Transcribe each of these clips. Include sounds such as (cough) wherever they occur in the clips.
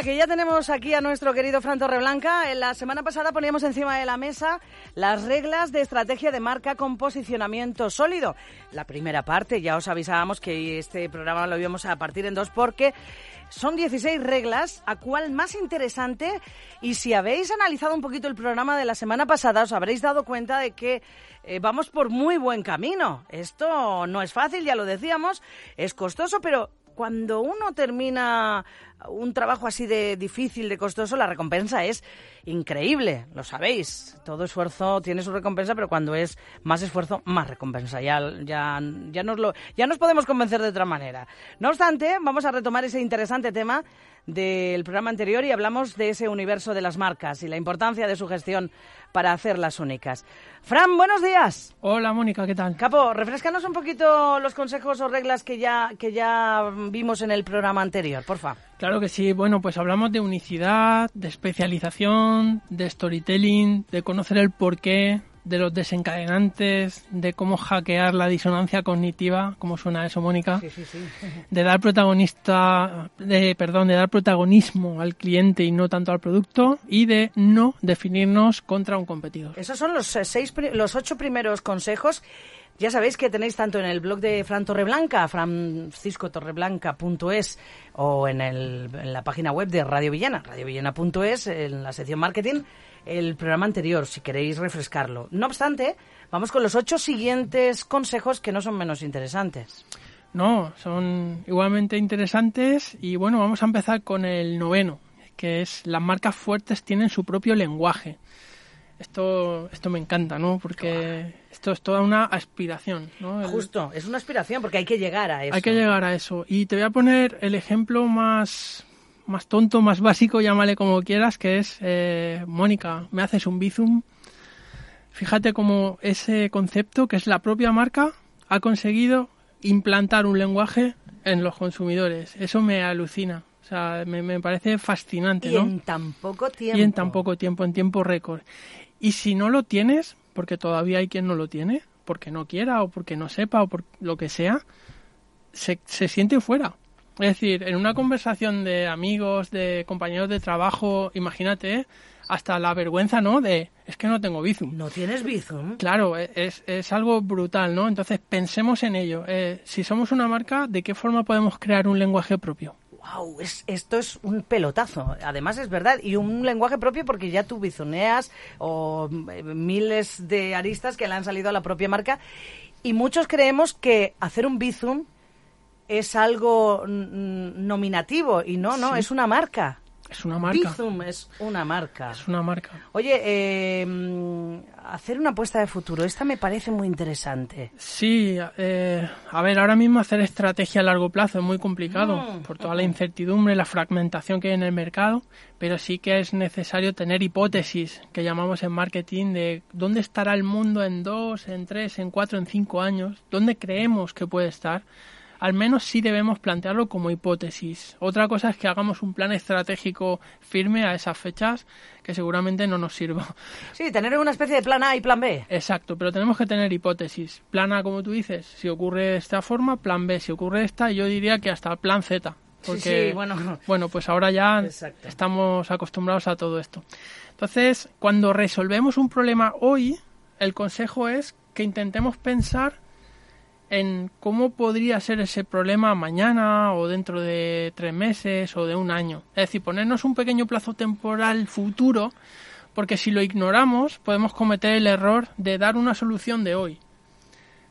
Que ya tenemos aquí a nuestro querido Fran Torreblanca. En la semana pasada poníamos encima de la mesa las reglas de estrategia de marca con posicionamiento sólido. La primera parte, ya os avisábamos que este programa lo íbamos a partir en dos porque son 16 reglas, a cuál más interesante. Y si habéis analizado un poquito el programa de la semana pasada, os habréis dado cuenta de que eh, vamos por muy buen camino. Esto no es fácil, ya lo decíamos, es costoso, pero cuando uno termina un trabajo así de difícil, de costoso, la recompensa es increíble, lo sabéis. Todo esfuerzo tiene su recompensa, pero cuando es más esfuerzo, más recompensa. Ya, ya, ya, nos lo, ya nos podemos convencer de otra manera. No obstante, vamos a retomar ese interesante tema del programa anterior y hablamos de ese universo de las marcas y la importancia de su gestión para hacerlas únicas. Fran, buenos días. Hola, Mónica, ¿qué tal? Capo, refrescanos un poquito los consejos o reglas que ya, que ya vimos en el programa anterior, porfa. Claro que sí. Bueno, pues hablamos de unicidad, de especialización, de storytelling, de conocer el porqué, de los desencadenantes, de cómo hackear la disonancia cognitiva, ¿cómo suena eso, Mónica? Sí, sí, sí. De dar protagonista, de, perdón, de dar protagonismo al cliente y no tanto al producto, y de no definirnos contra un competidor. Esos son los eh, seis, los ocho primeros consejos. Ya sabéis que tenéis tanto en el blog de Fran Torreblanca, franciscotorreblanca.es, o en, el, la página web de Radio Villena, radiovillena.es, en la sección marketing, el programa anterior, si queréis refrescarlo. No obstante, vamos con los ocho siguientes consejos que no son menos interesantes. No, son igualmente interesantes y bueno, vamos a empezar con el noveno, que es las marcas fuertes tienen su propio lenguaje. Esto, esto me encanta, ¿no? Porque esto es toda una aspiración, ¿no? El- Justo, es una aspiración porque hay que llegar a eso. Hay que llegar a eso. Y te voy a poner el ejemplo más, más tonto, más básico, llámale como quieras, que es, eh, Mónica, ¿me haces un bizum? Fíjate cómo ese concepto, que es la propia marca, ha conseguido implantar un lenguaje en los consumidores. Eso me alucina. O sea, me, me parece fascinante, Y ¿no? en tan poco tiempo. Y en tan poco tiempo, en tiempo récord. Y si no lo tienes, porque todavía hay quien no lo tiene, porque no quiera o porque no sepa o por lo que sea, se, se siente fuera. Es decir, en una conversación de amigos, de compañeros de trabajo, imagínate, hasta la vergüenza, ¿no? De, es que no tengo Bizum. ¿No tienes Bizum? Claro, e- es, es algo brutal, ¿no? Entonces pensemos en ello. Eh, si somos una marca, ¿de qué forma podemos crear un lenguaje propio? Wow, es, esto es un pelotazo. Además es verdad. Y un lenguaje propio porque ya tú bizoneas o eh, miles de aristas que le han salido a la propia marca. Y muchos creemos que hacer un bizum es algo nominativo. Y no, no, Sí. es una marca. Es una marca. Bizum es una marca. Es una marca. Oye, eh, mm, hacer una apuesta de futuro, esta me parece muy interesante. Sí, eh, a ver, ahora mismo hacer estrategia a largo plazo es muy complicado Mm. por toda la incertidumbre, la fragmentación que hay en el mercado, pero sí que es necesario tener hipótesis que llamamos en marketing de dónde estará el mundo en dos, en tres, en cuatro, en cinco años, dónde creemos que puede estar. Al menos sí debemos plantearlo como hipótesis. Otra cosa es que hagamos un plan estratégico firme a esas fechas que seguramente no nos sirva. (laughs) Sí, tener una especie de plan A y plan B. Exacto, pero tenemos que tener hipótesis. Plan A, como tú dices, si ocurre de esta forma, plan B, si ocurre esta, yo diría que hasta plan Z. Porque, Sí, sí, bueno. (laughs) bueno, pues ahora ya Exacto. estamos acostumbrados a todo esto. Entonces, cuando resolvemos un problema hoy, el consejo es que intentemos pensar en cómo podría ser ese problema mañana o dentro de tres meses o de un año. Es decir, ponernos un pequeño plazo temporal futuro, porque si lo ignoramos podemos cometer el error de dar una solución de hoy.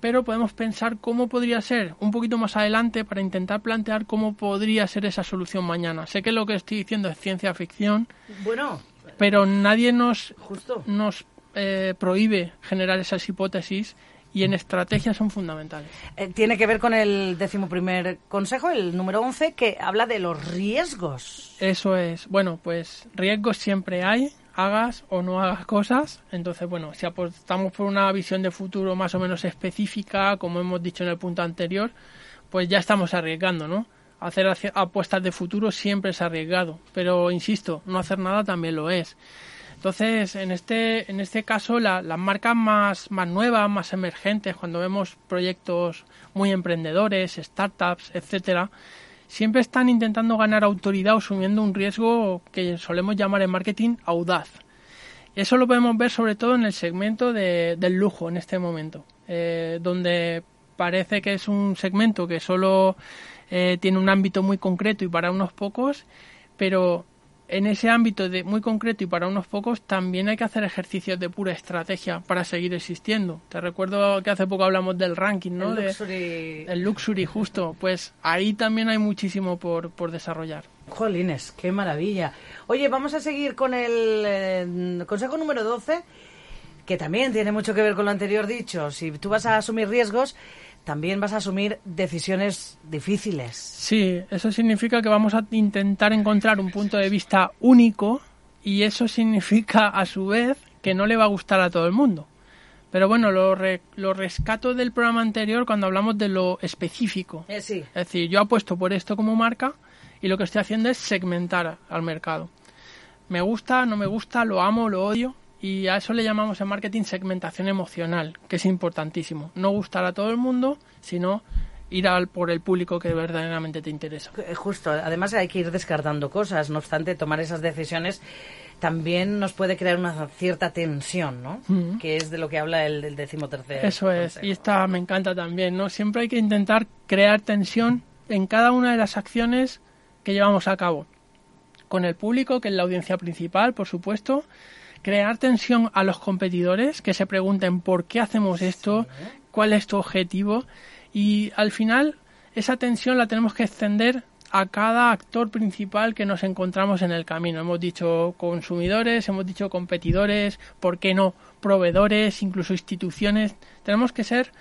Pero podemos pensar cómo podría ser un poquito más adelante para intentar plantear cómo podría ser esa solución mañana. Sé que lo que estoy diciendo es ciencia ficción, Bueno, pero nadie nos, justo. nos eh, prohíbe generar esas hipótesis y en estrategia son fundamentales. Eh, tiene que ver con el decimoprimer consejo, el número 11, que habla de los riesgos. Eso es. Bueno, pues riesgos siempre hay, hagas o no hagas cosas. Entonces, bueno, si apostamos por una visión de futuro más o menos específica, como hemos dicho en el punto anterior, pues ya estamos arriesgando, ¿no? Hacer apuestas de futuro siempre es arriesgado, pero insisto, no hacer nada también lo es. Entonces, en este, en este caso, la- las marcas más, más nuevas, más emergentes, cuando vemos proyectos muy emprendedores, startups, etcétera, siempre están intentando ganar autoridad asumiendo un riesgo que solemos llamar en marketing audaz. Eso lo podemos ver sobre todo en el segmento de, del lujo en este momento, eh, donde parece que es un segmento que solo eh, tiene un ámbito muy concreto y para unos pocos, pero en ese ámbito de muy concreto y para unos pocos también hay que hacer ejercicios de pura estrategia para seguir existiendo. Te recuerdo que hace poco hablamos del ranking, ¿no? El luxury. el luxury, justo. Pues ahí también hay muchísimo por, por desarrollar. Jolines, qué maravilla. Oye, vamos a seguir con el eh, consejo número 12, que también tiene mucho que ver con lo anterior dicho. Si tú vas a asumir riesgos, también vas a asumir decisiones difíciles. Sí, eso significa que vamos a intentar encontrar un punto de vista único y eso significa a su vez que no le va a gustar a todo el mundo. Pero bueno, lo, re, lo rescato del programa anterior cuando hablamos de lo específico. Eh, sí. Es decir, yo apuesto por esto como marca y lo que estoy haciendo es segmentar al mercado. Me gusta, no me gusta, lo amo, lo odio, y a eso le llamamos en marketing segmentación emocional, que es importantísimo. No gustar a todo el mundo, sino ir al, por el público que verdaderamente te interesa. Justo, además hay que ir descartando cosas, no obstante, tomar esas decisiones también nos puede crear una cierta tensión, ¿no? Que es de lo que habla el, el decimotercer. Eso es, consejo. y esta me encanta también, ¿no? Siempre hay que intentar crear tensión en cada una de las acciones que llevamos a cabo. Con el público, que es la audiencia principal, por supuesto, crear tensión a los competidores que se pregunten por qué hacemos esto, cuál es tu objetivo y al final esa tensión la tenemos que extender a cada actor principal que nos encontramos en el camino. Hemos dicho consumidores, hemos dicho competidores, ¿por qué no? Proveedores, incluso instituciones. Tenemos que ser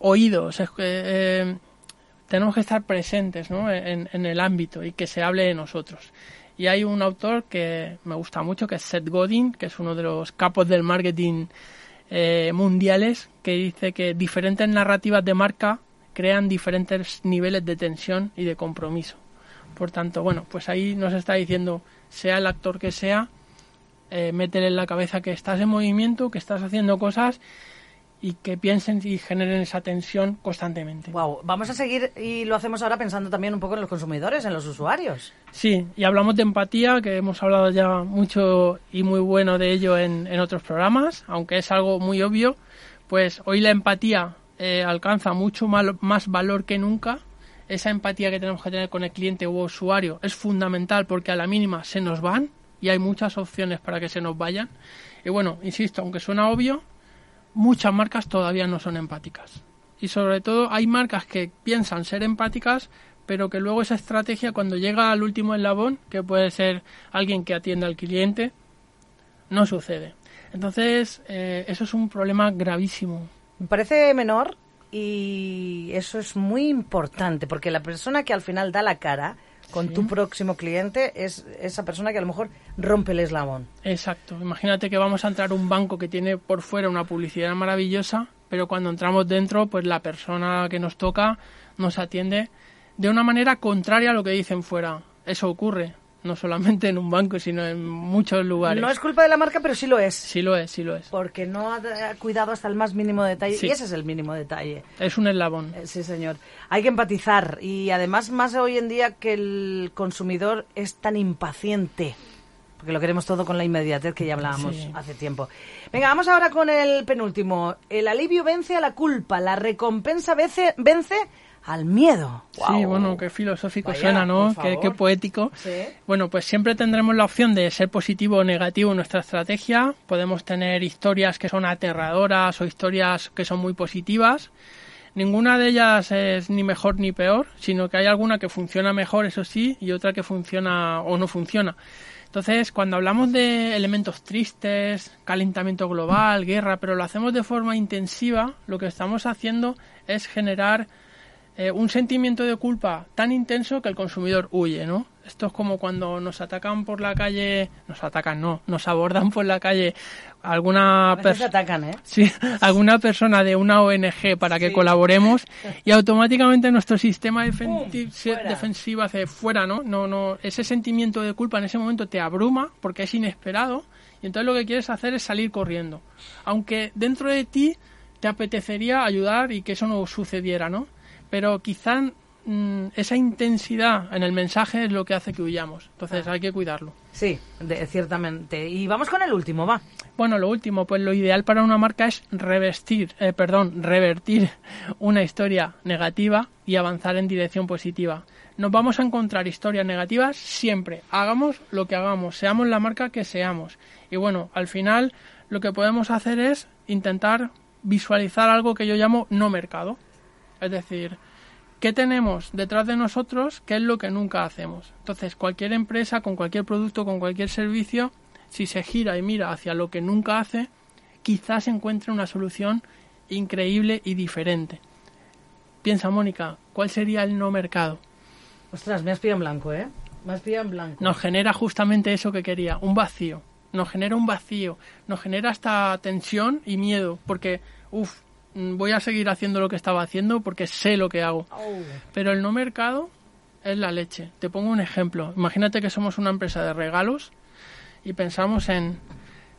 oídos, eh, eh, tenemos que estar presentes ¿no? en, en el ámbito y que se hable de nosotros. Y hay un autor que me gusta mucho, que es Seth Godin, que es uno de los capos del marketing eh, mundiales, que dice que diferentes narrativas de marca crean diferentes niveles de tensión y de compromiso. Por tanto, bueno, pues ahí nos está diciendo, sea el actor que sea, eh, métele en la cabeza que estás en movimiento, que estás haciendo cosas y que piensen y generen esa tensión constantemente. Wow, vamos a seguir y lo hacemos ahora pensando también un poco en los consumidores, en los usuarios. Sí, y hablamos de empatía, que hemos hablado ya mucho y muy bueno de ello en, en otros programas, aunque es algo muy obvio, pues hoy la empatía eh, alcanza mucho mal, más valor que nunca. Esa empatía que tenemos que tener con el cliente u usuario es fundamental porque a la mínima se nos van y hay muchas opciones para que se nos vayan. Y bueno, insisto, aunque suena obvio, muchas marcas todavía no son empáticas. Y sobre todo hay marcas que piensan ser empáticas, pero que luego esa estrategia cuando llega al último eslabón, que puede ser alguien que atienda al cliente, no sucede. Entonces, eh, eso es un problema gravísimo. Me parece menor y eso es muy importante, porque la persona que al final da la cara con Sí. tu próximo cliente es esa persona que a lo mejor rompe el eslabón. Exacto. Imagínate que vamos a entrar a un banco que tiene por fuera una publicidad maravillosa, pero cuando entramos dentro, pues la persona que nos toca nos atiende de una manera contraria a lo que dicen fuera. Eso ocurre, no solamente en un banco, sino en muchos lugares. No es culpa de la marca, pero sí lo es. Sí lo es, sí lo es. Porque no ha cuidado hasta el más mínimo detalle. Sí. Y ese es el mínimo detalle. Es un eslabón. Eh, Sí, señor. Hay que empatizar. Y además, más hoy en día que el consumidor es tan impaciente. Porque lo queremos todo con la inmediatez que ya hablábamos Sí. hace tiempo. Venga, vamos ahora con el penúltimo. El alivio vence a la culpa. La recompensa vence, vence al miedo. Sí, bueno, qué filosófico Vaya, suena, ¿no? Qué, poético. Sí. Bueno, pues siempre tendremos la opción de ser positivo o negativo en nuestra estrategia. Podemos tener historias que son aterradoras o historias que son muy positivas. Ninguna de ellas es ni mejor ni peor, sino que hay alguna que funciona mejor, eso sí, y otra que funciona o no funciona. Entonces, cuando hablamos de elementos tristes, calentamiento global, guerra, pero lo hacemos de forma intensiva, lo que estamos haciendo es generar eh, un sentimiento de culpa tan intenso que el consumidor huye, ¿no? Esto es como cuando nos atacan por la calle, nos atacan, no, nos abordan por la calle alguna persona. ¿eh? Sí, (laughs) alguna persona de una ONG para que Sí. colaboremos (laughs) y automáticamente nuestro sistema defensivo hace fuera, ¿no? No, no, ese sentimiento de culpa en ese momento te abruma porque es inesperado y entonces lo que quieres hacer es salir corriendo. Aunque dentro de ti te apetecería ayudar y que eso no sucediera, ¿no? Pero quizá mm, esa intensidad en el mensaje es lo que hace que huyamos. Entonces hay que cuidarlo. Sí, ciertamente. Y vamos con el último, va. Bueno, lo último, pues lo ideal para una marca es revestir, eh, perdón, revertir una historia negativa y avanzar en dirección positiva. Nos vamos a encontrar historias negativas siempre. Hagamos lo que hagamos, seamos la marca que seamos. Y bueno, al final lo que podemos hacer es intentar visualizar algo que yo llamo no mercado. Es decir, ¿qué tenemos detrás de nosotros? ¿Qué es lo que nunca hacemos? Entonces, cualquier empresa, con cualquier producto, con cualquier servicio, si se gira y mira hacia lo que nunca hace, quizás encuentre una solución increíble y diferente. Piensa, Mónica, ¿cuál sería el no mercado? Ostras, me has pillado en blanco, ¿eh? Me has pillado en blanco. Nos genera justamente eso que quería, un vacío. Nos genera un vacío, nos genera hasta tensión y miedo, porque, uff, voy a seguir haciendo lo que estaba haciendo porque sé lo que hago. Oh. Pero el no mercado es la leche. Te pongo un ejemplo. Imagínate que somos una empresa de regalos y pensamos en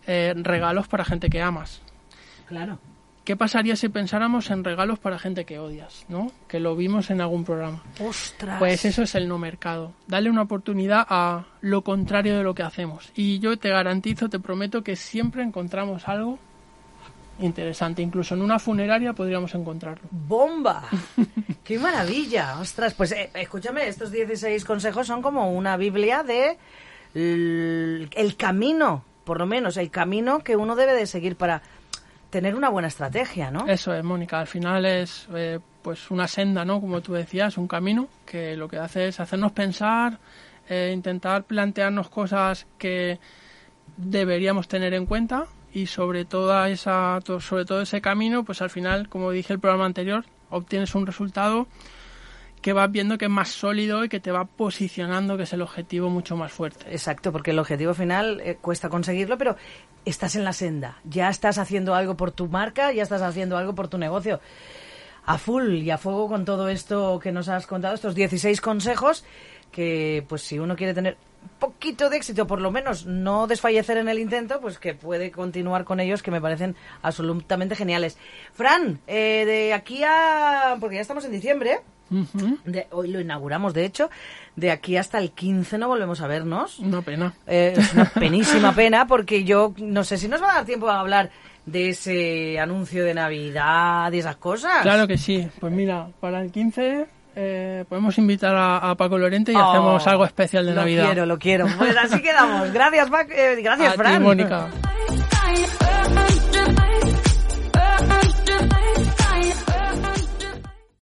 eh, regalos para gente que amas. Claro. ¿Qué pasaría si pensáramos en regalos para gente que odias, ¿no? Que lo vimos en algún programa. ¡Ostras! Pues eso es el no mercado. Dale una oportunidad a lo contrario de lo que hacemos. Y yo te garantizo, te prometo que siempre encontramos algo interesante. Incluso en una funeraria podríamos encontrarlo. ¡Bomba! (laughs) ¡Qué maravilla! ¡Ostras! Pues eh, escúchame, estos 16 consejos son como una biblia de el camino, por lo menos, el camino que uno debe de seguir para tener una buena estrategia, ¿no? Eso es, Mónica. Al final es eh, pues una senda, ¿no? Como tú decías, un camino que lo que hace es hacernos pensar, eh, intentar plantearnos cosas que deberíamos tener en cuenta y sobre toda esa sobre todo ese camino, pues al final, como dije el programa anterior, obtienes un resultado que vas viendo que es más sólido y que te va posicionando que es el objetivo mucho más fuerte. Exacto, porque el objetivo final eh, cuesta conseguirlo, pero estás en la senda, ya estás haciendo algo por tu marca, ya estás haciendo algo por tu negocio. A full y a fuego con todo esto que nos has contado, estos 16 consejos que pues si uno quiere tener poquito de éxito, por lo menos no desfallecer en el intento, pues que puede continuar con ellos, que me parecen absolutamente geniales. Fran, eh, de aquí a... porque ya estamos en diciembre, hoy lo inauguramos, de hecho. De aquí hasta el 15 no volvemos a vernos. Una pena. Eh, es una (laughs) penísima pena porque yo no sé si nos va a dar tiempo a hablar de ese anuncio de Navidad y esas cosas. Claro que sí. Pues mira, para el 15 eh, podemos invitar a, Paco Lorente y oh, hacemos algo especial de Navidad. Lo quiero, lo quiero. Pues así quedamos. Gracias, eh, gracias, a Fran. Mónica.